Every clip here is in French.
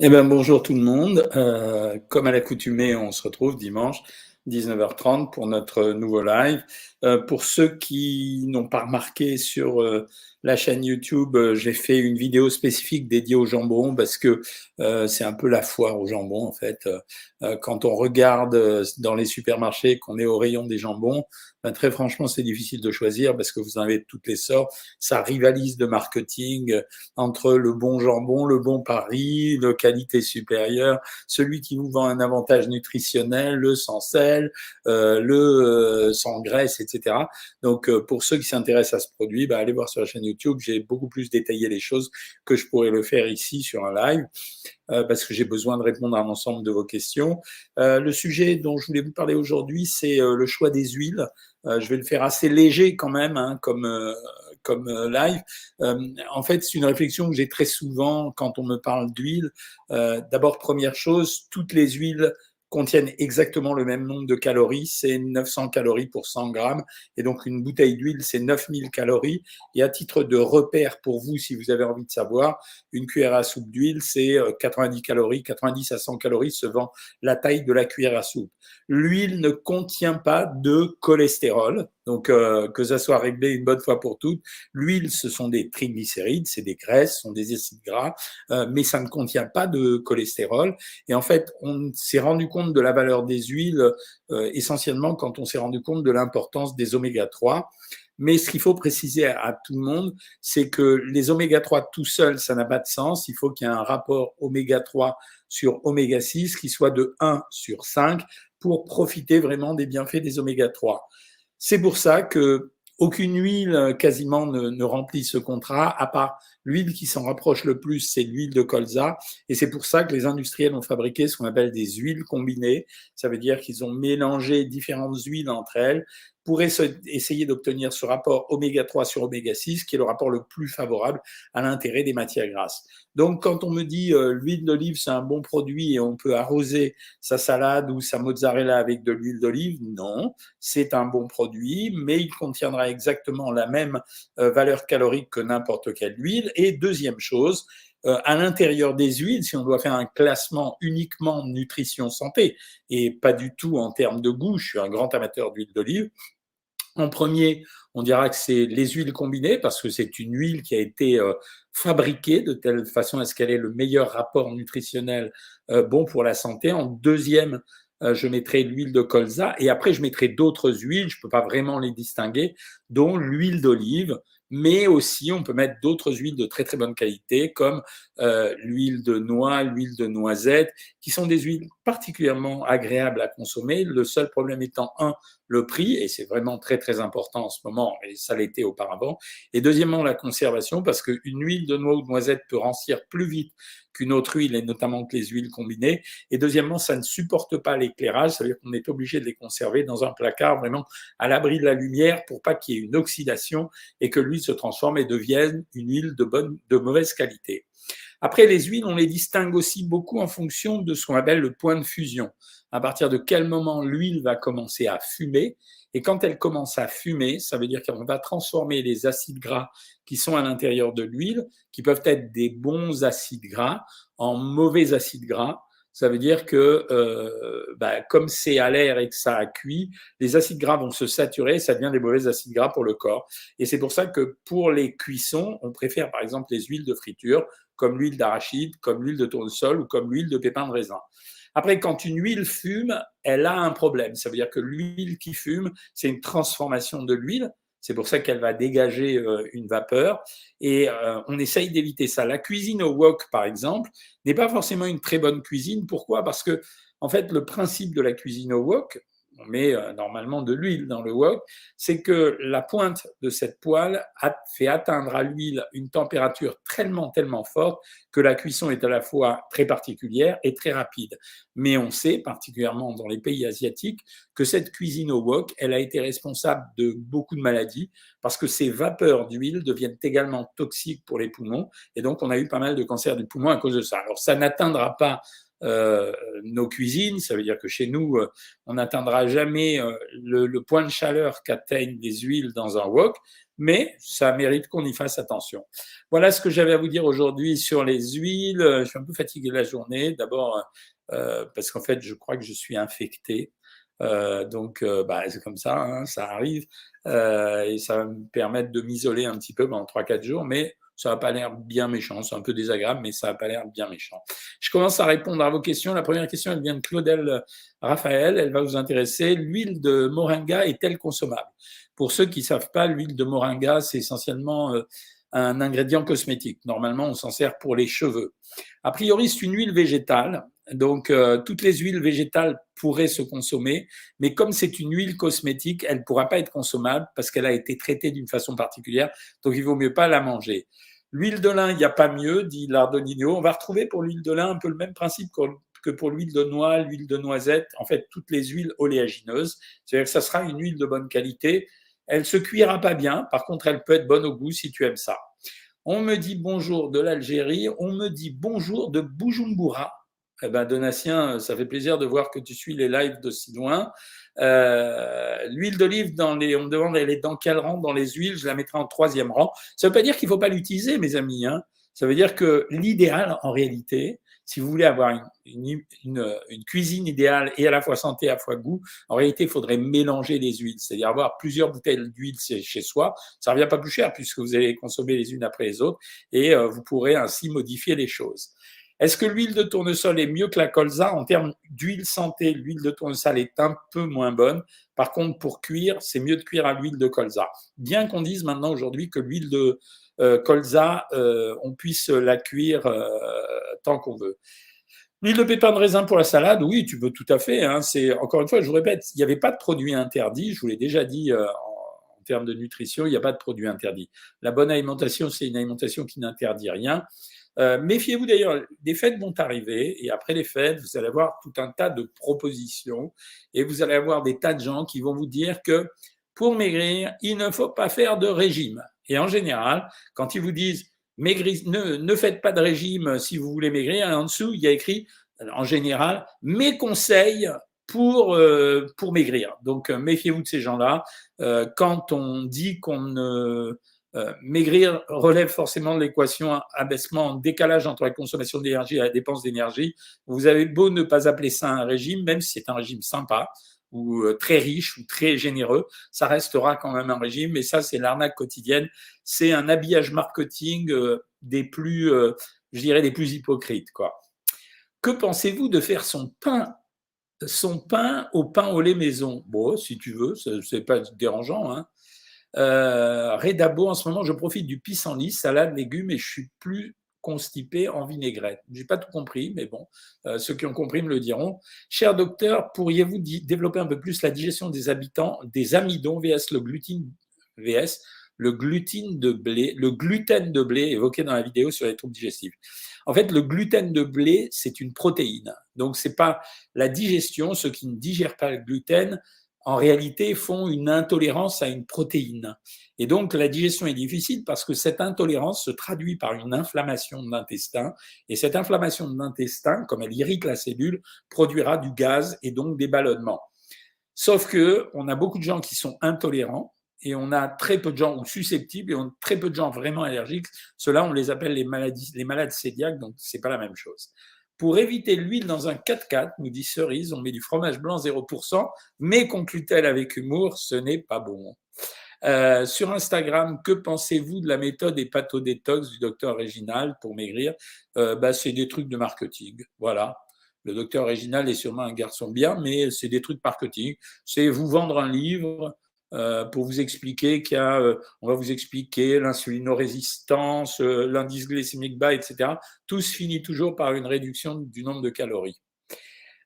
Eh bien, bonjour tout le monde. Euh, comme à l'accoutumée, on se retrouve dimanche 19h30 pour notre nouveau live. Euh, pour ceux qui n'ont pas remarqué sur euh, la chaîne YouTube, euh, j'ai fait une vidéo spécifique dédiée au jambon parce que c'est un peu la foire au jambon en fait. quand on regarde dans les supermarchés qu'on est au rayon des jambons, ben, très franchement c'est difficile de choisir parce que vous en avez toutes les sortes. Ça rivalise de marketing entre le bon jambon, le bon Paris, le qualité supérieure, celui qui vous vend un avantage nutritionnel, le sans sel, le sans graisse, etc. Donc, euh, pour ceux qui s'intéressent à ce produit, bah, allez voir sur la chaîne YouTube. J'ai beaucoup plus détaillé les choses que je pourrais le faire ici sur un live. Euh, parce que j'ai besoin de répondre à un ensemble de vos questions. Euh, le sujet dont je voulais vous parler aujourd'hui, c'est le choix des huiles. je vais le faire assez léger quand même, hein, comme comme live. en fait, c'est une réflexion que j'ai très souvent quand on me parle d'huile. D'abord, première chose, toutes les huiles contiennent exactement le même nombre de calories, c'est 900 calories pour 100 grammes, et donc une bouteille d'huile, c'est 9000 calories. Et à titre de repère pour vous, si vous avez envie de savoir, une cuillère à soupe d'huile, c'est 90 euh, calories, 90 à 100 calories selon la taille de la cuillère à soupe. L'huile ne contient pas de cholestérol, donc euh, que ça soit réglé une bonne fois pour toutes. L'huile, ce sont des triglycérides, c'est des graisses, ce sont des acides gras, euh, mais ça ne contient pas de cholestérol. Et en fait, on s'est rendu compte de la valeur des huiles euh, essentiellement quand on s'est rendu compte de l'importance des oméga 3. Mais ce qu'il faut préciser à, tout le monde, c'est que les oméga 3 tout seuls, ça n'a pas de sens. Il faut qu'il y ait un rapport oméga 3 sur oméga 6 qui soit de 1 sur 5 pour profiter vraiment des bienfaits des oméga 3. C'est pour ça que aucune huile quasiment ne, remplit ce contrat, à part l'huile qui s'en rapproche le plus, c'est l'huile de colza. Et c'est pour ça que les industriels ont fabriqué ce qu'on appelle des huiles combinées. Ça veut dire qu'ils ont mélangé différentes huiles entre elles pour essayer d'obtenir ce rapport oméga 3 sur oméga 6, qui est le rapport le plus favorable à l'intérêt des matières grasses. Donc, quand on me dit euh, l'huile d'olive, c'est un bon produit et on peut arroser sa salade ou sa mozzarella avec de l'huile d'olive, non, c'est un bon produit, mais il contiendra exactement la même euh, valeur calorique que n'importe quelle huile. Et deuxième chose, euh, à l'intérieur des huiles, si on doit faire un classement uniquement nutrition santé et pas du tout en termes de goût, je suis un grand amateur d'huile d'olive, en premier, on dira que c'est les huiles combinées parce que c'est une huile qui a été euh, fabriquée de telle façon à ce qu'elle ait le meilleur rapport nutritionnel euh, bon pour la santé. En deuxième, euh, je mettrai l'huile de colza et après je mettrai d'autres huiles, je ne peux pas vraiment les distinguer, dont l'huile d'olive, mais aussi on peut mettre d'autres huiles de très très bonne qualité comme l'huile de noix, l'huile de noisette, qui sont des huiles particulièrement agréables à consommer. Le seul problème étant un, le prix, et c'est vraiment très très important en ce moment, et ça l'était auparavant. Et deuxièmement, la conservation, parce qu'une huile de noix ou de noisette peut rancir plus vite qu'une autre huile, et notamment que les huiles combinées. Et deuxièmement, ça ne supporte pas l'éclairage, c'est-à-dire qu'on est obligé de les conserver dans un placard vraiment à l'abri de la lumière pour pas qu'il y ait une oxydation et que l'huile se transforme et devienne une huile de, bonne, de mauvaise qualité. Après, les huiles, on les distingue aussi beaucoup en fonction de ce qu'on appelle le point de fusion. À partir de quel moment l'huile va commencer à fumer. Et quand elle commence à fumer, ça veut dire qu'on va transformer les acides gras qui sont à l'intérieur de l'huile, qui peuvent être des bons acides gras, en mauvais acides gras. Ça veut dire que euh, bah, comme c'est à l'air et que ça a cuit, les acides gras vont se saturer, ça devient des mauvais acides gras pour le corps. Et c'est pour ça que pour les cuissons, on préfère par exemple les huiles de friture, comme l'huile d'arachide, comme l'huile de tournesol ou comme l'huile de pépin de raisin. Après, quand une huile fume, elle a un problème. Ça veut dire que l'huile qui fume, c'est une transformation de l'huile. C'est pour ça qu'elle va dégager euh, une vapeur et euh, on essaye d'éviter ça. La cuisine au wok, par exemple, n'est pas forcément une très bonne cuisine. Pourquoi? Parce que, en fait, le principe de la cuisine au wok, on met euh, normalement de l'huile dans le wok, c'est que la pointe de cette poêle fait atteindre à l'huile une température tellement, tellement forte que la cuisson est à la fois très particulière et très rapide. Mais on sait, particulièrement dans les pays asiatiques, que cette cuisine au wok, elle a été responsable de beaucoup de maladies parce que ces vapeurs d'huile deviennent également toxiques pour les poumons et donc on a eu pas mal de cancers du poumon à cause de ça. Alors ça n'atteindra pas nos cuisines. Ça veut dire que chez nous, on n'atteindra jamais le, le, point de chaleur qu'atteignent les huiles dans un wok, mais ça mérite qu'on y fasse attention. Voilà ce que j'avais à vous dire aujourd'hui sur les huiles. Je suis un peu fatigué de la journée. D'abord, euh, parce qu'en fait, je crois que je suis infecté. Euh, donc, euh, bah, c'est comme ça, hein, ça arrive. et ça va me permettre de m'isoler un petit peu pendant 3-4 jours, mais ça n'a pas l'air bien méchant. C'est un peu désagréable, mais ça n'a pas l'air bien méchant. Je commence à répondre à vos questions. La première question, elle vient de Claudel Raphaël. Elle va vous intéresser. L'huile de moringa est-elle consommable? Pour ceux qui ne savent pas, l'huile de moringa, c'est essentiellement un ingrédient cosmétique. Normalement, on s'en sert pour les cheveux. A priori, c'est une huile végétale. Donc, euh, toutes les huiles végétales pourraient se consommer, mais comme c'est une huile cosmétique, elle ne pourra pas être consommable parce qu'elle a été traitée d'une façon particulière. Donc, il vaut mieux pas la manger. L'huile de lin, il n'y a pas mieux, dit Lardonino. On va retrouver pour l'huile de lin un peu le même principe que pour l'huile de noix, l'huile de noisette, en fait, toutes les huiles oléagineuses. C'est-à-dire que ça sera une huile de bonne qualité. Elle se cuira pas bien. Par contre, elle peut être bonne au goût si tu aimes ça. On me dit bonjour de l'Algérie. On me dit bonjour de Bujumbura. Eh ben, Donatien, ça fait plaisir de voir que tu suis les lives de si loin. Euh, l'huile d'olive, dans les, on me demande elle est dans quel rang dans les huiles? Je la mettrai en troisième rang. Ça ne veut pas dire qu'il ne faut pas l'utiliser, mes amis. Hein. Ça veut dire que l'idéal, en réalité, si vous voulez avoir une, cuisine idéale et à la fois santé, à la fois goût, en réalité, il faudrait mélanger les huiles, c'est-à-dire avoir plusieurs bouteilles d'huile chez soi. Ça ne revient pas plus cher puisque vous allez consommer les unes après les autres et euh, vous pourrez ainsi modifier les choses. Est-ce que l'huile de tournesol est mieux que la colza En termes d'huile santé, l'huile de tournesol est un peu moins bonne. Par contre, pour cuire, c'est mieux de cuire à l'huile de colza. Bien qu'on dise maintenant aujourd'hui que l'huile de colza, euh, on puisse la cuire euh, tant qu'on veut. L'huile de pépin de raisin pour la salade, oui, tu peux tout à fait. Hein. c'est encore une fois, je vous répète, il n'y avait pas de produit interdit. Je vous l'ai déjà dit en, termes de nutrition, il n'y a pas de produit interdit. La bonne alimentation, c'est une alimentation qui n'interdit rien. Euh, méfiez-vous d'ailleurs, les fêtes vont arriver et après les fêtes, vous allez avoir tout un tas de propositions et vous allez avoir des tas de gens qui vont vous dire que pour maigrir, il ne faut pas faire de régime. Et en général, quand ils vous disent ne, faites pas de régime si vous voulez maigrir, en dessous, il y a écrit en général mes conseils pour, euh, pour maigrir. Donc méfiez-vous de ces gens-là. Euh, quand on dit qu'on euh, maigrir relève forcément de l'équation abaissement, décalage entre la consommation d'énergie et la dépense d'énergie. Vous avez beau ne pas appeler ça un régime, même si c'est un régime sympa ou euh, très riche ou très généreux, ça restera quand même un régime. Et ça, c'est l'arnaque quotidienne. C'est un habillage marketing euh, des plus, je dirais, des plus hypocrites, quoi. Que pensez-vous de faire son pain son pain au pain au lait maison? Bon, si tu veux, c'est pas dérangeant. Hein. Euh, Redabo, en ce moment, je profite du pissenlit, salade, légumes, et je suis plus constipé en vinaigrette. J'ai pas tout compris, mais bon, euh, ceux qui ont compris me le diront. Cher docteur, pourriez-vous développer un peu plus la digestion des habitants des amidons vs le gluten vs le gluten de blé, le gluten de blé évoqué dans la vidéo sur les troubles digestifs? En fait, le gluten de blé, c'est une protéine. Donc, c'est pas la digestion. Ceux qui ne digèrent pas le gluten en réalité, font une intolérance à une protéine. Et donc, la digestion est difficile parce que cette intolérance se traduit par une inflammation de l'intestin. Et cette inflammation de l'intestin, comme elle irrite la cellule, produira du gaz et donc des ballonnements. Sauf que on a beaucoup de gens qui sont intolérants et on a très peu de gens ou susceptibles et on a très peu de gens vraiment allergiques. Cela, on les appelle les maladies, les malades cœliaques, donc c'est pas la même chose. Pour éviter l'huile dans un 4x4, nous dit Cerise, on met du fromage blanc 0%, mais conclut-elle avec humour, ce n'est pas bon. Euh, sur Instagram, que pensez-vous de la méthode hépatodétox du docteur Réginal pour maigrir? Euh, bah, C'est des trucs de marketing. Voilà. Le docteur Réginal est sûrement un garçon bien, mais c'est des trucs marketing. C'est vous vendre un livre, pour vous expliquer qu'il y a, euh, on va vous expliquer l'insulinorésistance, euh, l'indice glycémique bas, etc. Tout se finit toujours par une réduction du nombre de calories.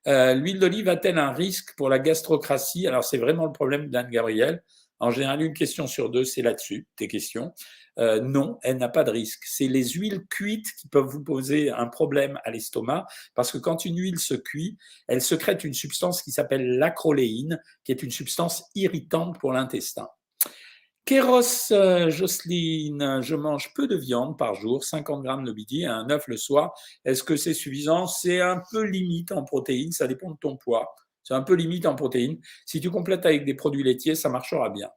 L'huile d'olive a-t-elle un risque pour la gastrocratie? Alors c'est vraiment le problème d'Anne Gabriel. En général, une question sur deux, c'est là-dessus, tes questions. Euh, non, elle n'a pas de risque. C'est les huiles cuites qui peuvent vous poser un problème à l'estomac, parce que quand une huile se cuit, elle secrète une substance qui s'appelle l'acroléine, qui est une substance irritante pour l'intestin. Kéros euh, Jocelyne, je mange peu de viande par jour, 50 grammes le midi et un œuf le soir. Est-ce que c'est suffisant? C'est un peu limite en protéines, ça dépend de ton poids. C'est un peu limite en protéines. Si tu complètes avec des produits laitiers, ça marchera bien.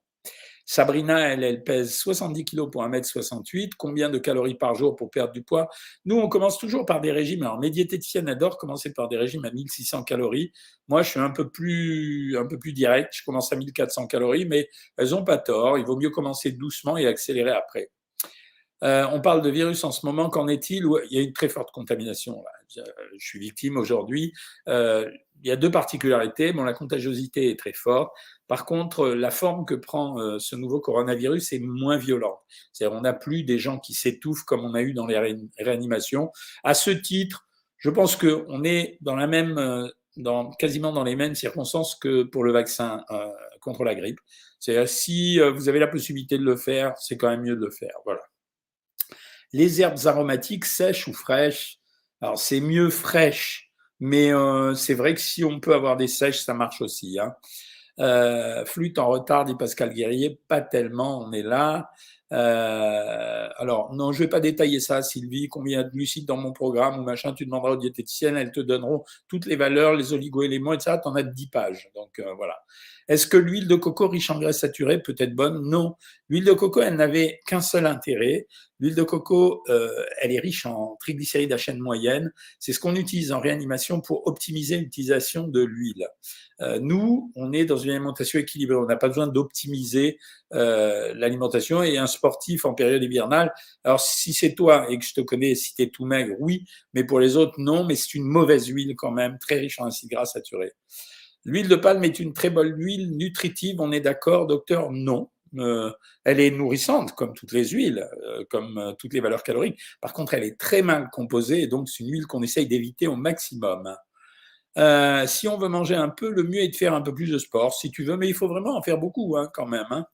Sabrina, elle, elle pèse 70 kg pour 1m68. Combien de calories par jour pour perdre du poids? Nous, on commence toujours par des régimes. Alors, mes diététiciennes adorent commencer par des régimes à 1600 calories. Moi, je suis un peu plus, un peu plus direct. Je commence à 1400 calories, mais elles n'ont pas tort. Il vaut mieux commencer doucement et accélérer après. Euh, on parle de virus en ce moment. Qu'en est-il? Il y a une très forte contamination. Je, suis victime aujourd'hui. Euh, il y a deux particularités. Bon, la contagiosité est très forte. Par contre, la forme que prend euh, ce nouveau coronavirus est moins violente. C'est-à-dire, on n'a plus des gens qui s'étouffent comme on a eu dans les réanimations. À ce titre, je pense qu'on est dans la même, dans, quasiment dans les mêmes circonstances que pour le vaccin contre la grippe. C'est-à-dire, si vous avez la possibilité de le faire, c'est quand même mieux de le faire. Voilà. Les herbes aromatiques sèches ou fraîches, alors c'est mieux fraîches, mais euh, c'est vrai que si on peut avoir des sèches, ça marche aussi. Hein. Euh, flûte en retard, dit Pascal Guerrier, pas tellement, on est là. Euh, alors, non, je vais pas détailler ça, Sylvie, combien de glucides dans mon programme ou machin, tu demanderas aux diététiciennes, elles te donneront toutes les valeurs, les oligo-éléments, etc. Tu en as 10 pages. Donc, euh, voilà. Est-ce que l'huile de coco riche en graisse saturée peut être bonne? Non. L'huile de coco, elle n'avait qu'un seul intérêt. L'huile de coco, euh, elle est riche en triglycérides à chaîne moyenne. C'est ce qu'on utilise en réanimation pour optimiser l'utilisation de l'huile. Euh, nous, on est dans une alimentation équilibrée. On n'a pas besoin d'optimiser euh, l'alimentation. Et un sportif en période hivernale, alors si c'est toi et que je te connais, si tu es tout maigre, oui, mais pour les autres, non. Mais c'est une mauvaise huile quand même, très riche en acides gras saturés. L'huile de palme est une très bonne huile nutritive, on est d'accord, docteur? Non. Euh, elle est nourrissante, comme toutes les huiles, euh, comme euh, toutes les valeurs caloriques. Par contre, elle est très mal composée, et donc c'est une huile qu'on essaye d'éviter au maximum. si on veut manger un peu, le mieux est de faire un peu plus de sport, si tu veux, mais il faut vraiment en faire beaucoup hein, quand même. Hein.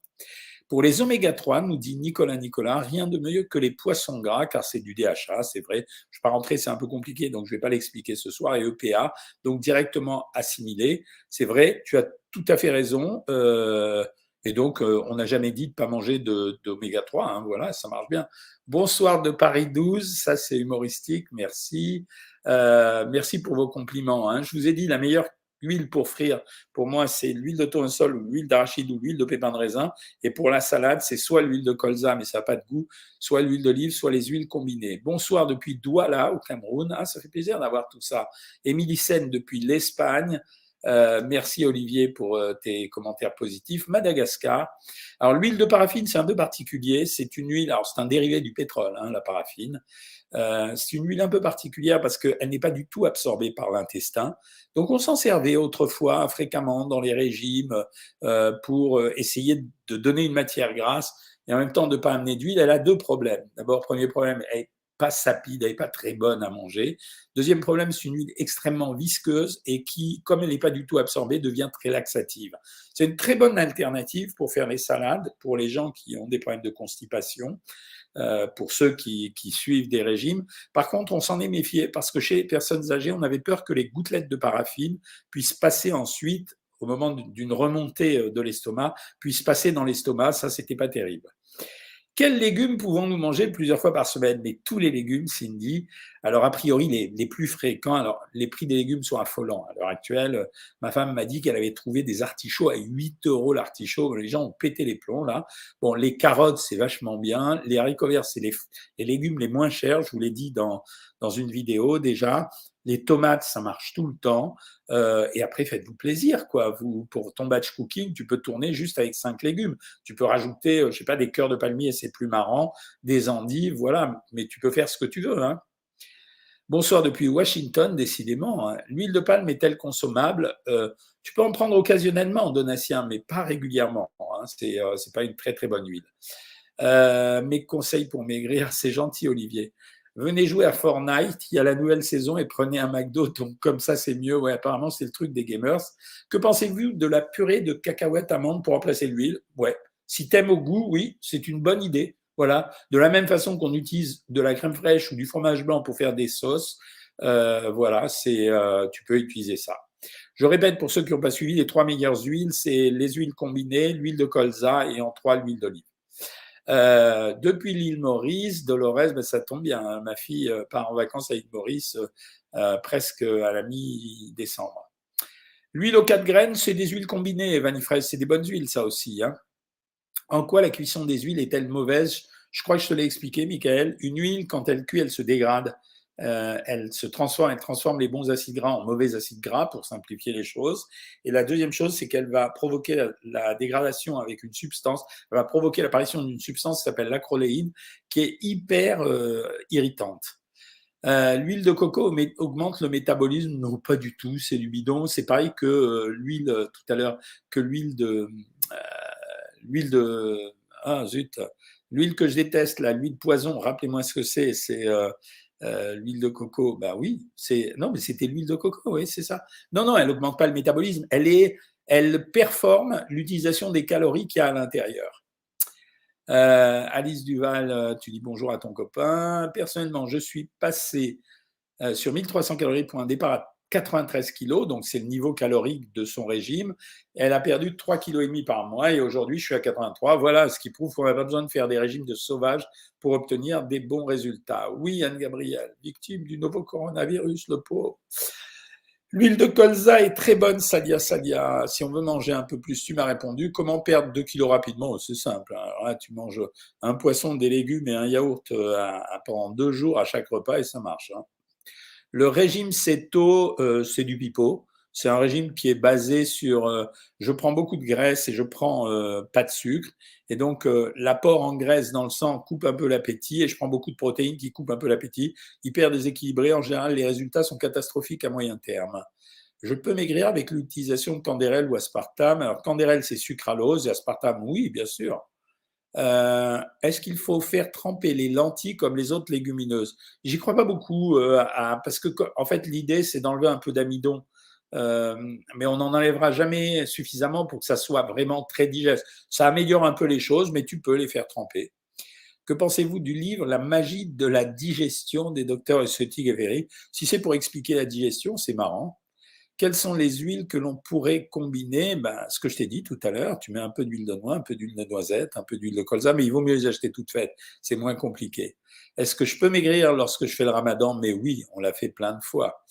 Pour les oméga 3, nous dit Nicolas Nicolas, rien de mieux que les poissons gras, car c'est du DHA, c'est vrai. Je ne vais pas rentrer, c'est un peu compliqué, donc je ne vais pas l'expliquer ce soir, et EPA, donc directement assimilé. C'est vrai, tu as tout à fait raison. Euh, et donc, euh, on n'a jamais dit de ne pas manger d'oméga 3. Hein, voilà, ça marche bien. Bonsoir de Paris 12, ça c'est humoristique, merci. Euh, merci pour vos compliments. Hein. Je vous ai dit, la meilleure L'huile pour frire, pour moi, c'est l'huile de tournesol ou l'huile d'arachide ou l'huile de pépin de raisin. Et pour la salade, c'est soit l'huile de colza, mais ça n'a pas de goût, soit l'huile d'olive, soit les huiles combinées. Bonsoir depuis Douala, au Cameroun. Ah, ça fait plaisir d'avoir tout ça. Émilie Sen depuis l'Espagne. Euh, merci Olivier pour euh, tes commentaires positifs. Madagascar. Alors l'huile de paraffine, c'est un peu particulier. C'est une huile, alors c'est un dérivé du pétrole, hein, la paraffine. Euh, c'est une huile un peu particulière parce qu'elle n'est pas du tout absorbée par l'intestin. Donc on s'en servait autrefois fréquemment dans les régimes pour essayer de donner une matière grasse et en même temps de ne pas amener d'huile. Elle a deux problèmes. D'abord, premier problème, elle n'est pas sapide, elle n'est pas très bonne à manger. Deuxième problème, c'est une huile extrêmement visqueuse et qui, comme elle n'est pas du tout absorbée, devient très laxative. C'est une très bonne alternative pour faire les salades pour les gens qui ont des problèmes de constipation. Euh, pour ceux qui, suivent des régimes. Par contre, on s'en est méfié parce que chez les personnes âgées, on avait peur que les gouttelettes de paraffine puissent passer ensuite, au moment d'une remontée euh, de l'estomac, puissent passer dans l'estomac. Ça, c'était pas terrible. Quels légumes pouvons-nous manger plusieurs fois par semaine? Mais tous les légumes, Cindy. Alors, a priori, les, les, plus fréquents, alors les prix des légumes sont affolants. À l'heure actuelle, ma femme m'a dit qu'elle avait trouvé des artichauts à 8 euros l'artichaut. Les gens ont pété les plombs, là. Bon, les carottes, c'est vachement bien. Les haricots verts, c'est les, les, légumes les moins chers. Je vous l'ai dit dans, dans une vidéo déjà. Les tomates, ça marche tout le temps. Euh, et après, faites-vous plaisir, quoi. Vous, pour ton batch cooking, tu peux tourner juste avec cinq légumes. Tu peux rajouter, euh, je sais pas, des cœurs de palmier, c'est plus marrant, des endives, voilà. Mais tu peux faire ce que tu veux. Hein. Bonsoir depuis Washington, décidément. Hein. L'huile de palme est-elle consommable? Euh, Tu peux en prendre occasionnellement, Donatien, mais pas régulièrement. Hein. C'est pas une très très bonne huile. Mes conseils pour maigrir, c'est gentil, Olivier venez jouer à Fortnite, il y a la nouvelle saison et prenez un McDo, donc comme ça c'est mieux. Ouais, apparemment c'est le truc des gamers. Que pensez-vous de la purée de cacahuètes amandes pour remplacer l'huile? Ouais, si t'aimes au goût, oui, c'est une bonne idée. Voilà, de la même façon qu'on utilise de la crème fraîche ou du fromage blanc pour faire des sauces, euh, voilà, c'est, euh, tu peux utiliser ça. Je répète pour ceux qui n'ont pas suivi, les trois meilleures huiles, c'est les huiles combinées, l'huile de colza et en trois l'huile d'olive. Euh, depuis l'île Maurice, Dolores, ben, ça tombe bien. Hein. Ma fille euh, part en vacances à l'île Maurice euh, presque à la mi-décembre. L'huile aux quatre graines, c'est des huiles combinées, vanifraise, c'est des bonnes huiles, ça aussi. Hein. En quoi la cuisson des huiles est-elle mauvaise? Je crois que je te l'ai expliqué, Michael. Une huile, quand elle cuit, elle se dégrade. Euh, elle se transforme, elle transforme les bons acides gras en mauvais acides gras pour simplifier les choses. Et la deuxième chose, c'est qu'elle va provoquer la, dégradation avec une substance, elle va provoquer l'apparition d'une substance qui s'appelle l'acroléine, qui est hyper euh, irritante. Euh, l'huile de coco augmente le métabolisme Non, pas du tout, c'est du bidon. C'est pareil que l'huile tout à l'heure, que l'huile de l'huile de ah zut, l'huile que je déteste, la l'huile poison. Rappelez-moi ce que c'est. C'est euh, l'huile de coco, bah oui, c'est non, mais c'était l'huile de coco, oui, c'est ça. Non, non, elle n'augmente pas le métabolisme, elle est, elle performe l'utilisation des calories qu'il y a à l'intérieur. Euh, Alice Duval, euh, tu dis bonjour à ton copain. Personnellement, je suis passé sur 1300 calories pour un départ 93 kilos, donc c'est le niveau calorique de son régime. Elle a perdu 3,5 kg par mois et aujourd'hui je suis à 83. Voilà ce qui prouve qu'on n'a pas besoin de faire des régimes de sauvage pour obtenir des bons résultats. Oui, Anne-Gabrielle, victime du nouveau coronavirus, le pauvre. L'huile de colza est très bonne, Salia Salia. Si on veut manger un peu plus, tu m'as répondu. Comment perdre 2 kilos rapidement? C'est simple. Hein. tu manges un poisson, des légumes et un yaourt euh, pendant deux jours à chaque repas et ça marche. Hein. Le régime CETO, euh, c'est du pipeau. C'est un régime qui est basé sur euh, je prends beaucoup de graisse et je prends euh, pas de sucre. Et donc, l'apport en graisse dans le sang coupe un peu l'appétit et je prends beaucoup de protéines qui coupent un peu l'appétit. Hyper déséquilibré. En général, les résultats sont catastrophiques à moyen terme. Je peux maigrir avec l'utilisation de candérel ou aspartame. Alors, candérel, c'est sucralose et aspartame, oui, bien sûr. Euh, est-ce qu'il faut faire tremper les lentilles comme les autres légumineuses? J'y crois pas beaucoup, euh, parce que en fait l'idée c'est d'enlever un peu d'amidon, euh, mais on n'en enlèvera jamais suffisamment pour que ça soit vraiment très digeste. Ça améliore un peu les choses, mais tu peux les faire tremper. Que pensez-vous du livre La magie de la digestion des docteurs Essetig et Véry? Si c'est pour expliquer la digestion, c'est marrant. Quelles sont les huiles que l'on pourrait combiner? Ben, Ce que je t'ai dit tout à l'heure, tu mets un peu d'huile de noix, un peu d'huile de noisette, un peu d'huile de colza, mais il vaut mieux les acheter toutes faites, c'est moins compliqué. Est-ce que je peux maigrir lorsque je fais le ramadan? Mais oui, on l'a fait plein de fois.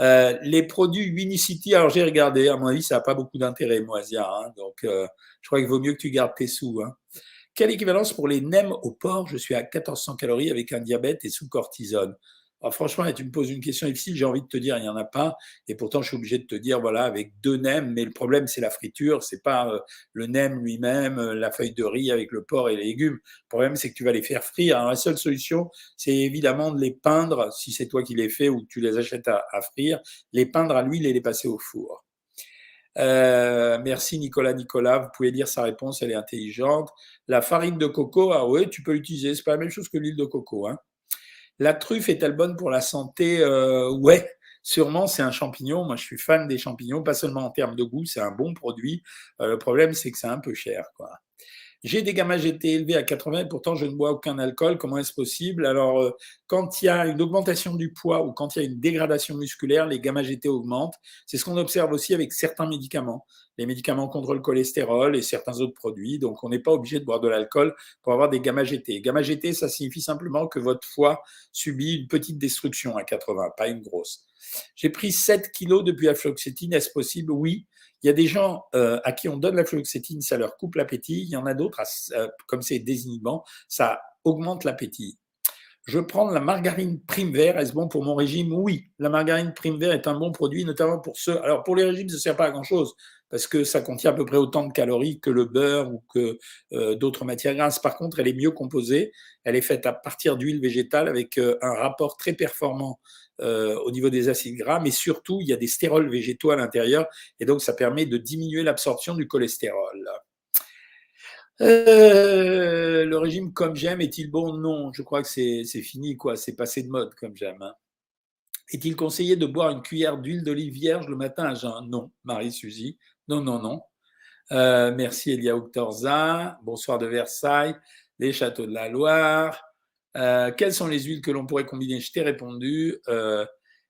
Euh, les produits Unicity, alors j'ai regardé, à mon avis, ça n'a pas beaucoup d'intérêt, Moisia, hein, donc euh, je crois qu'il vaut mieux que tu gardes tes sous. Hein. Quelle équivalence pour les nems au porc? Je suis à 1400 calories avec un diabète et sous cortisone. Alors franchement, tu me poses une question difficile, j'ai envie de te dire, il n'y en a pas. Et pourtant, je suis obligé de te dire, voilà, avec deux nems, mais le problème, c'est la friture, c'est pas euh, le nem lui-même, euh, la feuille de riz avec le porc et les légumes. Le problème, c'est que tu vas les faire frire. Alors, la seule solution, c'est évidemment de les peindre, si c'est toi qui les fais ou que tu les achètes à, frire, les peindre à l'huile et les passer au four. Euh, merci Nicolas Nicolas, vous pouvez lire sa réponse, elle est intelligente. La farine de coco, ah oui, tu peux l'utiliser, c'est pas la même chose que l'huile de coco. Hein. La truffe est-elle bonne pour la santé euh, Ouais, sûrement, c'est un champignon. Moi, je suis fan des champignons, pas seulement en termes de goût, c'est un bon produit. Euh, le problème, c'est que c'est un peu cher. quoi. J'ai des gamma GT élevés à 80 et pourtant je ne bois aucun alcool. Comment est-ce possible? Alors, euh, quand il y a une augmentation du poids ou quand il y a une dégradation musculaire, les gamma GT augmentent. C'est ce qu'on observe aussi avec certains médicaments, les médicaments contre le cholestérol et certains autres produits. Donc, on n'est pas obligé de boire de l'alcool pour avoir des gamma GT. Gamma GT, ça signifie simplement que votre foie subit une petite destruction à 80, pas une grosse. J'ai pris 7 kilos depuis la. Est-ce possible? Oui. Il y a des gens euh, à qui on donne la fluoxétine, ça leur coupe l'appétit. Il y en a d'autres, euh, comme c'est désinhibant, ça augmente l'appétit. Je prends la margarine prime vert, est-ce bon pour mon régime? Oui, la margarine prime vert est un bon produit, notamment pour ceux. Alors pour les régimes, ça ne sert pas à grand-chose parce que ça contient à peu près autant de calories que le beurre ou que euh, d'autres matières grasses. Par contre, elle est mieux composée. Elle est faite à partir d'huile végétale avec un rapport très performant euh, au niveau des acides gras, mais surtout, il y a des stérols végétaux à l'intérieur, et donc ça permet de diminuer l'absorption du cholestérol. Euh, le régime comme j'aime est-il bon? Non, je crois que c'est fini, quoi. C'est passé de mode comme j'aime. Hein. Est-il conseillé de boire une cuillère d'huile d'olive vierge le matin à jeun? Non, Marie-Suzy. Non, non, non. Euh, merci Elia Octorza. Bonsoir de Versailles. Les châteaux de la Loire. Euh, quelles sont les huiles que l'on pourrait combiner? Je t'ai répondu. Euh,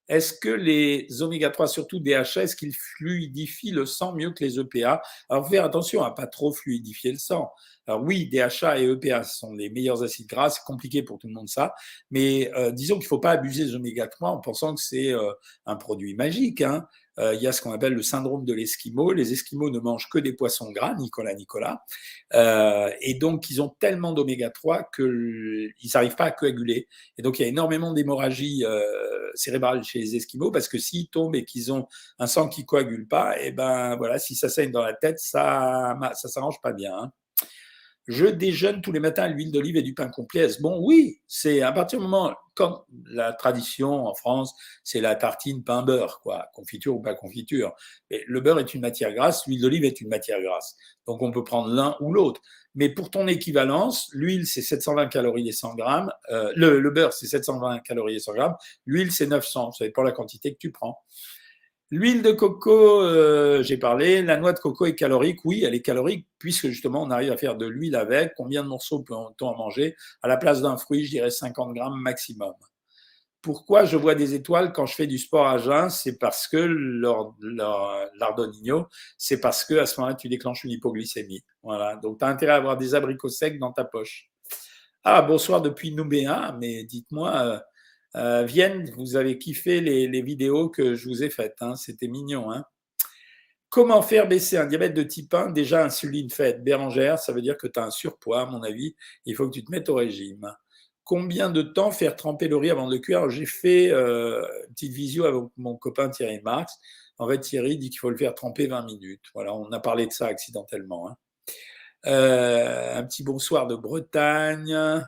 est-ce que les oméga 3, surtout DHA, est-ce qu'ils fluidifient le sang mieux que les EPA Alors, faire attention à pas trop fluidifier le sang. Alors oui, DHA et EPA sont les meilleurs acides gras, c'est compliqué pour tout le monde ça, mais euh, disons qu'il ne faut pas abuser des oméga 3 en pensant que c'est euh, un produit magique. Hein. Euh, il y a ce qu'on appelle le syndrome de l'esquimau. Les esquimaux ne mangent que des poissons gras, Nicolas Nicolas, et donc ils ont tellement d'oméga 3 qu'ils n'arrivent pas à coaguler. Et donc il y a énormément d'hémorragie cérébrale chez les esquimaux parce que s'ils tombent et qu'ils ont un sang qui coagule pas, et eh ben voilà, si ça saigne dans la tête, ça ça s'arrange pas bien. Hein je déjeune tous les matins à l'huile d'olive et du pain complet. Bon, oui, c'est à partir du moment, comme la tradition en France, c'est la tartine pain beurre, quoi, confiture ou pas confiture. Mais le beurre est une matière grasse, l'huile d'olive est une matière grasse. Donc on peut prendre l'un ou l'autre. Mais pour ton équivalence, l'huile c'est 720 calories et 100 grammes, euh, le, le, beurre c'est 720 calories et 100 grammes, l'huile c'est 900. Ça dépend la quantité que tu prends. L'huile de coco, euh, j'ai parlé. La noix de coco est calorique. Oui, elle est calorique puisque justement on arrive à faire de l'huile avec. Combien de morceaux peut-on en manger? À la place d'un fruit, je dirais 50 grammes maximum. Pourquoi je vois des étoiles quand je fais du sport à jeun? C'est parce que l'ardonigno, c'est parce que à ce moment-là, tu déclenches une hypoglycémie. Voilà. Donc, tu as intérêt à avoir des abricots secs dans ta poche. Ah, bonsoir depuis Nouméa, mais dites-moi, euh, Vienne, vous avez kiffé les, vidéos que je vous ai faites, hein, c'était mignon. Hein. Comment faire baisser un diabète de type 1 Déjà, insuline faite. Bérangère, ça veut dire que tu as un surpoids, à mon avis. Il faut que tu te mettes au régime. Combien de temps faire tremper le riz avant de le cuire? J'ai fait euh, une petite visio avec mon copain Thierry Marx. En fait, Thierry dit qu'il faut le faire tremper 20 minutes. Voilà, on a parlé de ça accidentellement. Hein. Euh, un petit bonsoir de Bretagne.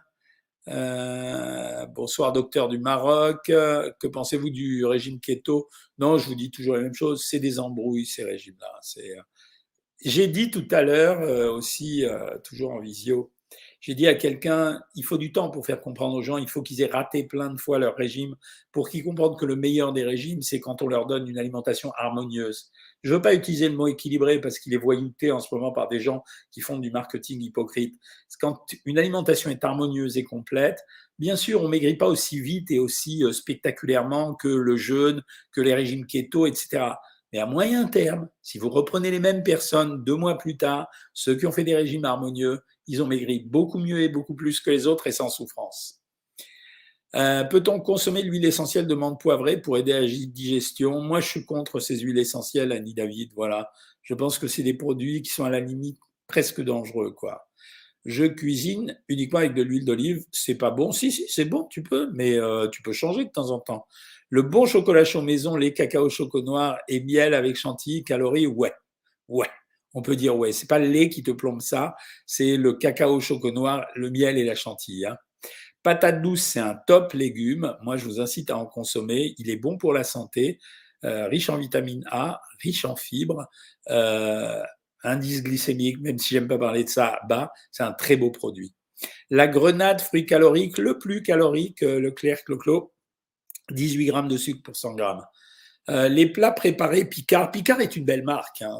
Euh, bonsoir docteur du Maroc, que pensez-vous du régime keto? Non, je vous dis toujours la même chose, c'est des embrouilles ces régimes-là. Euh, j'ai dit tout à l'heure euh, aussi, toujours en visio, j'ai dit à quelqu'un, il faut du temps pour faire comprendre aux gens, il faut qu'ils aient raté plein de fois leur régime pour qu'ils comprennent que le meilleur des régimes, c'est quand on leur donne une alimentation harmonieuse. Je ne veux pas utiliser le mot équilibré parce qu'il est voyouté en ce moment par des gens qui font du marketing hypocrite. Quand une alimentation est harmonieuse et complète, bien sûr, on maigrit pas aussi vite et aussi euh, spectaculairement que le jeûne, que les régimes keto, etc. Mais à moyen terme, si vous reprenez les mêmes personnes deux mois plus tard, ceux qui ont fait des régimes harmonieux, ils ont maigri beaucoup mieux et beaucoup plus que les autres et sans souffrance. Euh, peut-on consommer l'huile essentielle de menthe poivrée pour aider à la digestion? Moi, je suis contre ces huiles essentielles, Annie David. Voilà. Je pense que c'est des produits qui sont à la limite presque dangereux, quoi. Je cuisine uniquement avec de l'huile d'olive. C'est pas bon. Si, si, c'est bon, tu peux, mais euh, tu peux changer de temps en temps. Le bon chocolat chaud maison, lait cacao choco noir et miel avec chantilly, calories, ouais, ouais. On peut dire ouais. C'est pas le lait qui te plombe ça, c'est le cacao choco noir, le miel et la chantilly. Hein. Patate douce, c'est un top légume. Moi, je vous incite à en consommer. Il est bon pour la santé, euh, riche en vitamine A, riche en fibres, euh, indice glycémique, même si j'aime pas parler de ça, bas. C'est un très beau produit. La grenade, fruit calorique, le plus calorique, euh, le clair cloclo, 18 grammes de sucre pour 100 grammes. les plats préparés Picard. Picard est une belle marque. Hein.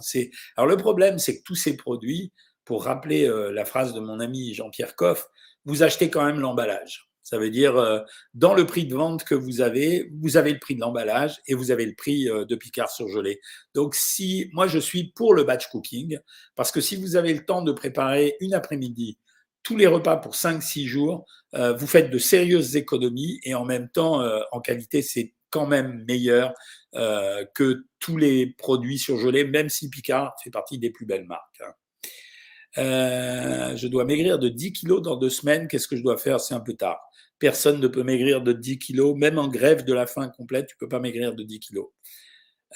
Alors le problème, c'est que tous ces produits, pour rappeler la phrase de mon ami Jean-Pierre Coff, vous achetez quand même l'emballage. Ça veut dire, euh, dans le prix de vente que vous avez, vous avez le prix de l'emballage et vous avez le prix euh, de Picard surgelé. Donc, si moi, je suis pour le batch cooking, parce que si vous avez le temps de préparer une après-midi tous les repas pour 5-6 jours, euh, vous faites de sérieuses économies et en même temps, en qualité, c'est quand même meilleur que tous les produits surgelés, même si Picard fait partie des plus belles marques. Hein. Euh, je dois maigrir de 10 kilos dans deux semaines. Qu'est-ce que je dois faire? C'est un peu tard. Personne ne peut maigrir de 10 kilos. Même en grève de la faim complète, tu peux pas maigrir de 10 kilos.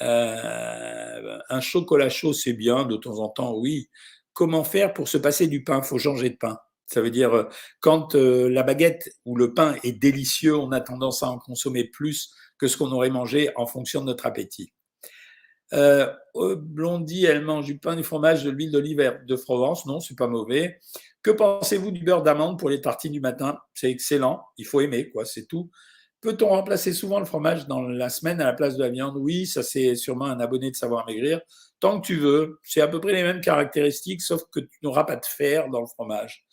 Euh, un chocolat chaud, c'est bien de temps en temps, oui. Comment faire pour se passer du pain? Il faut changer de pain. Ça veut dire, euh, quand la baguette ou le pain est délicieux, on a tendance à en consommer plus que ce qu'on aurait mangé en fonction de notre appétit. Euh, Blondie, elle mange du pain, du fromage, de l'huile d'olive de Provence. Non, c'est pas mauvais. Que pensez-vous du beurre d'amande pour les tartines du matin? C'est excellent. Il faut aimer, quoi. C'est tout. Peut-on remplacer souvent le fromage dans la semaine à la place de la viande? Oui, ça c'est sûrement un abonné de Savoir Maigrir. Tant que tu veux, c'est à peu près les mêmes caractéristiques, sauf que tu n'auras pas de fer dans le fromage.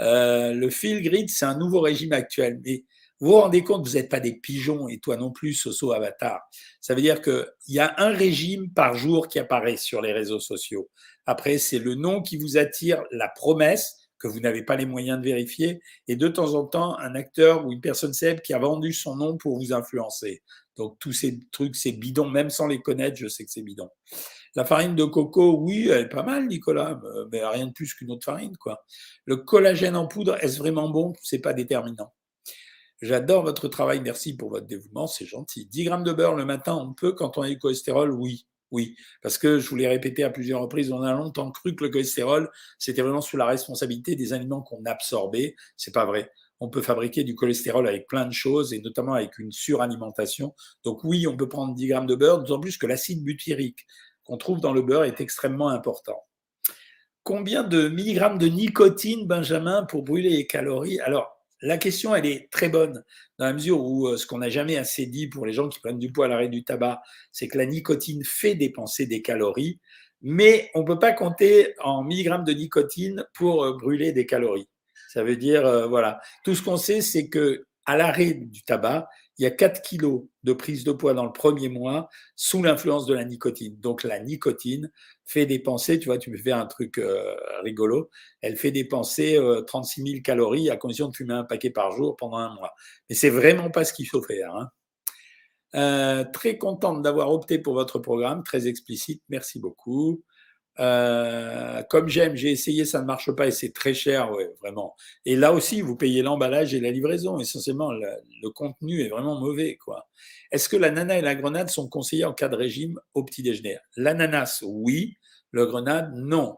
Euh, le fil grid, c'est un nouveau régime actuel. Mais Vous vous rendez compte, vous n'êtes pas des pigeons et toi non plus, Soso Avatar. Ça veut dire qu'il y a un régime par jour qui apparaît sur les réseaux sociaux. Après, c'est le nom qui vous attire, la promesse que vous n'avez pas les moyens de vérifier, et de temps en temps, un acteur ou une personne célèbre qui a vendu son nom pour vous influencer. Donc tous ces trucs, c'est bidon, même sans les connaître, je sais que c'est bidon. La farine de coco, oui, elle est pas mal, Nicolas, mais rien de plus qu'une autre farine, quoi. Le collagène en poudre, est-ce vraiment bon? C'est pas déterminant. J'adore votre travail, merci pour votre dévouement, c'est gentil. 10 grammes de beurre le matin, on peut quand on a du cholestérol? Oui, oui. Parce que je vous l'ai répété à plusieurs reprises, on a longtemps cru que le cholestérol, c'était vraiment sous la responsabilité des aliments qu'on absorbait. C'est pas vrai. On peut fabriquer du cholestérol avec plein de choses et notamment avec une suralimentation. Donc oui, on peut prendre 10 grammes de beurre, d'autant plus que l'acide butyrique qu'on trouve dans le beurre est extrêmement important. Combien de milligrammes de nicotine, Benjamin, pour brûler les calories? Alors, la question, elle est très bonne, dans la mesure où euh, ce qu'on n'a jamais assez dit pour les gens qui prennent du poids à l'arrêt du tabac, c'est que la nicotine fait dépenser des calories, mais on ne peut pas compter en milligrammes de nicotine pour euh, brûler des calories. Ça veut dire, euh, voilà, tout ce qu'on sait, c'est que à l'arrêt du tabac, il y a 4 kilos de prise de poids dans le premier mois sous l'influence de la nicotine. Donc la nicotine fait dépenser, tu vois, tu me fais un truc euh, rigolo, elle fait dépenser 36 000 calories à condition de fumer un paquet par jour pendant un mois. Mais c'est vraiment pas ce qu'il faut faire. Hein. Euh, très contente d'avoir opté pour votre programme, très explicite, merci beaucoup. Euh, comme j'aime, j'ai essayé, ça ne marche pas et c'est très cher, ouais, vraiment. Et là aussi, vous payez l'emballage et la livraison. Essentiellement, le, contenu est vraiment mauvais, quoi. Est-ce que l'ananas et la grenade sont conseillés en cas de régime au petit déjeuner? L'ananas, oui. Le grenade, non.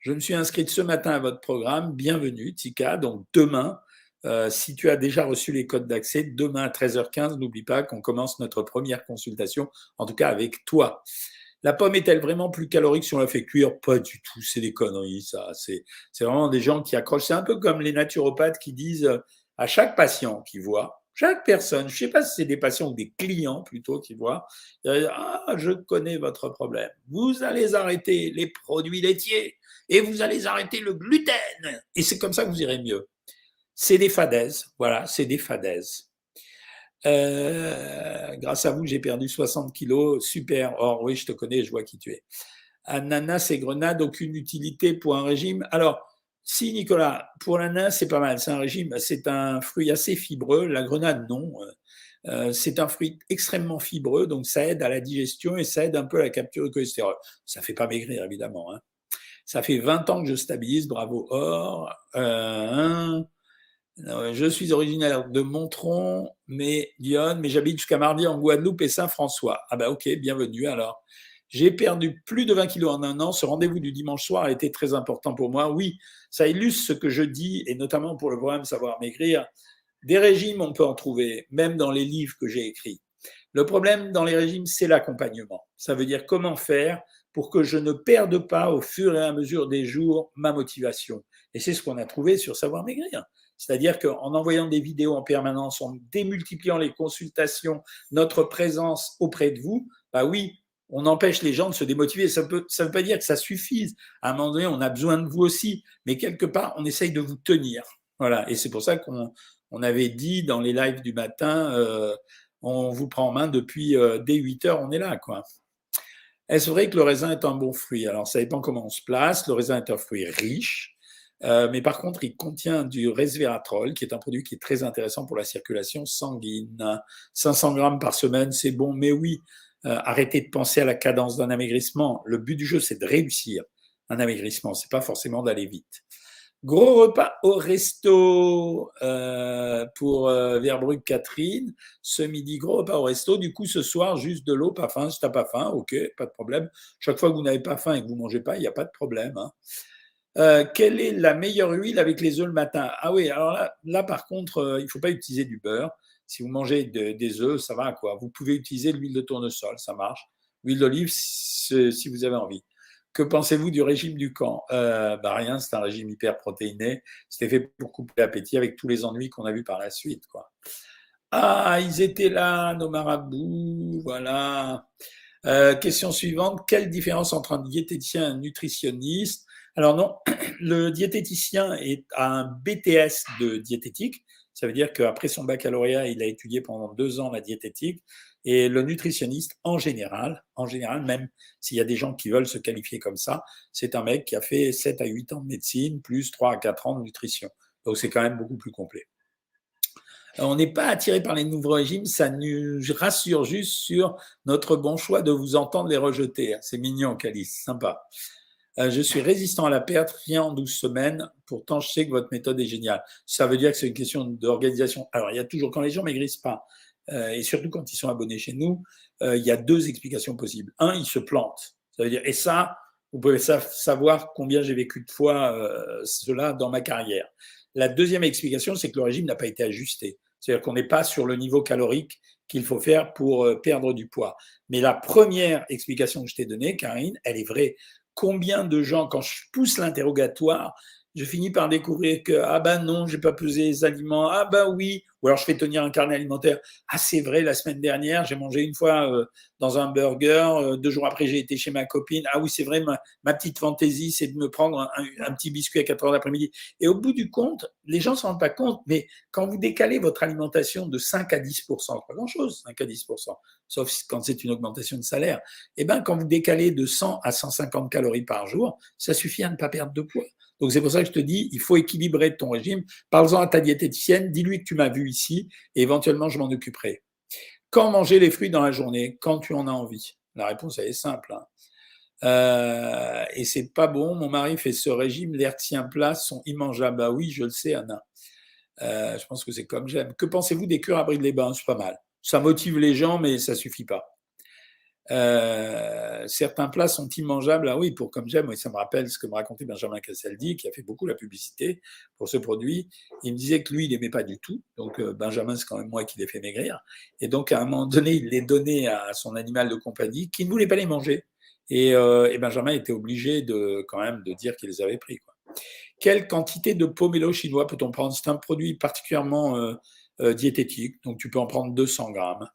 Je me suis inscrite ce matin à votre programme. Bienvenue, Tika. Donc demain, euh, si tu as déjà reçu les codes d'accès, demain à 13h15, n'oublie pas qu'on commence notre première consultation, en tout cas avec toi. La pomme est-elle vraiment plus calorique si on la fait cuire? Pas du tout, c'est des conneries, ça. C'est vraiment des gens qui accrochent. C'est un peu comme les naturopathes qui disent euh, à chaque patient qui voit, chaque personne, je ne sais pas si c'est des patients ou des clients plutôt qui voient, ah, je connais votre problème. Vous allez arrêter les produits laitiers et vous allez arrêter le gluten. Et c'est comme ça que vous irez mieux. C'est des fadaises, voilà, c'est des fadaises. Euh, grâce à vous, j'ai perdu 60 kilos. Super. Or, oui, je te connais, je vois qui tu es. Ananas et grenade, aucune utilité pour un régime. Alors, si, Nicolas, pour l'ananas, c'est pas mal. C'est un régime, c'est un fruit assez fibreux. La grenade, non. Euh, c'est un fruit extrêmement fibreux, donc ça aide à la digestion et ça aide un peu à la capture du cholestérol. Ça fait pas maigrir, évidemment. Hein. Ça fait 20 ans que je stabilise, bravo Or. Euh, je suis originaire de Montron, mais Lyon, mais j'habite jusqu'à mardi en Guadeloupe et Saint-François. Ah bah ok, bienvenue alors. J'ai perdu plus de 20 kilos en un an. Ce rendez-vous du dimanche soir a été très important pour moi. Oui, ça illustre ce que je dis, et notamment pour le programme Savoir Maigrir. Des régimes, on peut en trouver, même dans les livres que j'ai écrits. Le problème dans les régimes, c'est l'accompagnement. Ça veut dire comment faire pour que je ne perde pas au fur et à mesure des jours ma motivation. Et c'est ce qu'on a trouvé sur Savoir Maigrir. C'est-à-dire qu'en envoyant des vidéos en permanence, en démultipliant les consultations, notre présence auprès de vous, bah oui, on empêche les gens de se démotiver. Ça ne veut pas dire que ça suffise. À un moment donné, on a besoin de vous aussi, mais quelque part, on essaye de vous tenir. Voilà. Et c'est pour ça qu'on on avait dit dans les lives du matin, euh, on vous prend en main depuis euh, dès 8 heures, on est là, quoi. Est-ce vrai que le raisin est un bon fruit? Alors, ça dépend comment on se place. Le raisin est un fruit riche. Euh, mais par contre, il contient du resveratrol, qui est un produit qui est très intéressant pour la circulation sanguine. 500 grammes par semaine, c'est bon, mais oui, euh, arrêtez de penser à la cadence d'un amaigrissement. Le but du jeu, c'est de réussir un amaigrissement, c'est pas forcément d'aller vite. Gros repas au resto euh, pour euh, Catherine. Ce midi, gros repas au resto. Du coup, ce soir, juste de l'eau, pas faim. Si t'as pas faim, ok, pas de problème. Chaque fois que vous n'avez pas faim et que vous mangez pas, il n'y a pas de problème. Hein. Euh, quelle est la meilleure huile avec les œufs le matin? Ah oui, alors là, par contre, euh, il ne faut pas utiliser du beurre. Si vous mangez des œufs, ça va quoi. Vous pouvez utiliser l'huile de tournesol, ça marche. L'huile d'olive, si vous avez envie. Que pensez-vous du régime du camp? Euh, bah Rien, c'est un régime hyper protéiné. C'était fait pour couper l'appétit avec tous les ennuis qu'on a vus par la suite. Ah, ils étaient là, nos marabouts, voilà. question suivante, quelle différence entre un diététicien et un nutritionniste? Alors non, le diététicien est un BTS de diététique, Ça veut dire qu'après son baccalauréat, il a étudié pendant deux ans la diététique. Et le nutritionniste, en général, en général, même s'il y a des gens qui veulent se qualifier comme ça, c'est un mec qui a fait 7 à 8 ans de médecine, plus 3 à 4 ans de nutrition. Donc c'est quand même beaucoup plus complet. On n'est pas attiré par les nouveaux régimes, ça nous rassure juste sur notre bon choix de vous entendre les rejeter. C'est mignon, Calice, sympa. Euh, je suis résistant à la perte, rien en 12 semaines. Pourtant, je sais que votre méthode est géniale. Ça veut dire que c'est une question d'organisation. Alors, il y a toujours, quand les gens maigrissent pas, euh, et surtout quand ils sont abonnés chez nous, euh, il y a deux explications possibles. Un, ils se plantent. Ça veut dire, et ça, vous pouvez savoir combien j'ai vécu de fois cela dans ma carrière. La deuxième explication, c'est que le régime n'a pas été ajusté. C'est-à-dire qu'on n'est pas sur le niveau calorique qu'il faut faire pour euh, perdre du poids. Mais la première explication que je t'ai donnée, Karine, elle est vraie. Combien de gens, quand je pousse l'interrogatoire, je finis par découvrir que ah ben non, j'ai pas pesé les aliments, ah ben oui, ou alors je fais tenir un carnet alimentaire. Ah c'est vrai, la semaine dernière j'ai mangé une fois euh, dans un burger, euh, deux jours après j'ai été chez ma copine. Ah oui c'est vrai, ma, petite fantaisie c'est de me prendre un, petit biscuit à 4 heures d'après-midi. Et au bout du compte, les gens s'en rendent pas compte, mais quand vous décalez votre alimentation de 5 à 10% pas grand chose, 5 à 10 sauf quand c'est une augmentation de salaire. Eh ben quand vous décalez de 100 à 150 calories par jour, ça suffit à ne pas perdre de poids. Donc c'est pour ça que je te dis, il faut équilibrer ton régime. Parle-en à ta diététicienne, dis-lui que tu m'as vu ici et éventuellement je m'en occuperai. Quand manger les fruits dans la journée Quand tu en as envie? La réponse elle est simple. Hein. Euh, et c'est pas bon. Mon mari fait ce régime, l'air tient place, sont immangeables. Bah oui, je le sais, Anna. Euh, je pense que c'est comme j'aime. Que pensez-vous des cures à bride les bains C'est pas mal. Ça motive les gens, mais ça suffit pas. Euh, certains plats sont immangeables. Ah oui, pour comme j'aime, ça me rappelle ce que me racontait Benjamin Cassaldi, qui a fait beaucoup la publicité pour ce produit. Il me disait que lui, il n'aimait pas du tout. Donc euh, Benjamin, c'est quand même moi qui l'ai fait maigrir. Et donc à un moment donné, il les donnait à son animal de compagnie qui ne voulait pas les manger. Et, euh, Benjamin était obligé de quand même de dire qu'il les avait pris. Quelle quantité de pomelo chinois peut-on prendre? C'est un produit particulièrement diététique, donc tu peux en prendre 200 grammes.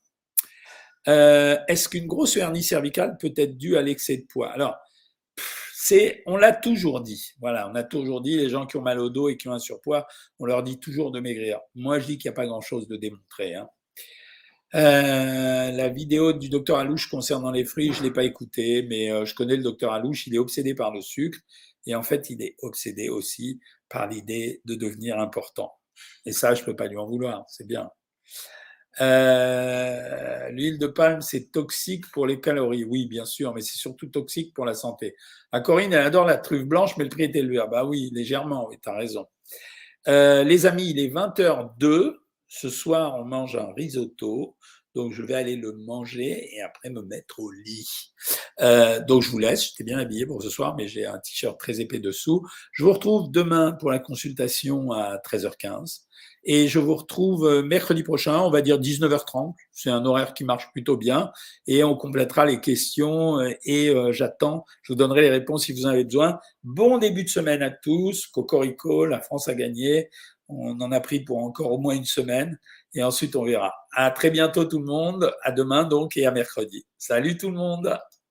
Euh, est-ce qu'une grosse hernie cervicale peut être due à l'excès de poids? Alors, c'est, on l'a toujours dit. Voilà, on a toujours dit les gens qui ont mal au dos et qui ont un surpoids, on leur dit toujours de maigrir. Moi, je dis qu'il n'y a pas grand-chose de démontré. Hein. Euh, la vidéo du docteur Alouche concernant les fruits, je ne l'ai pas écoutée, mais euh, je connais le docteur Alouche, il est obsédé par le sucre et en fait, il est obsédé aussi par l'idée de devenir important. Et ça, je ne peux pas lui en vouloir, c'est bien. Euh, l'huile de palme, c'est toxique pour les calories. Oui, bien sûr, mais c'est surtout toxique pour la santé. À ah, Corinne, elle adore la truffe blanche, mais le prix est élevé. Ah bah oui, légèrement, oui, tu as raison. Euh, les amis, il est 20h02. Ce soir, on mange un risotto. Donc, je vais aller le manger et après me mettre au lit. Euh, donc, je vous laisse. J'étais bien habillé pour ce soir, mais j'ai un t-shirt très épais dessous. Je vous retrouve demain pour la consultation à 13h15. Et je vous retrouve euh, mercredi prochain, on va dire 19h30. C'est un horaire qui marche plutôt bien. Et on complétera les questions euh, et euh, j'attends. Je vous donnerai les réponses si vous en avez besoin. Bon début de semaine à tous. Cocorico, la France a gagné. On en a pris pour encore au moins une semaine. Et ensuite, on verra. À très bientôt tout le monde. À demain donc et à mercredi. Salut tout le monde.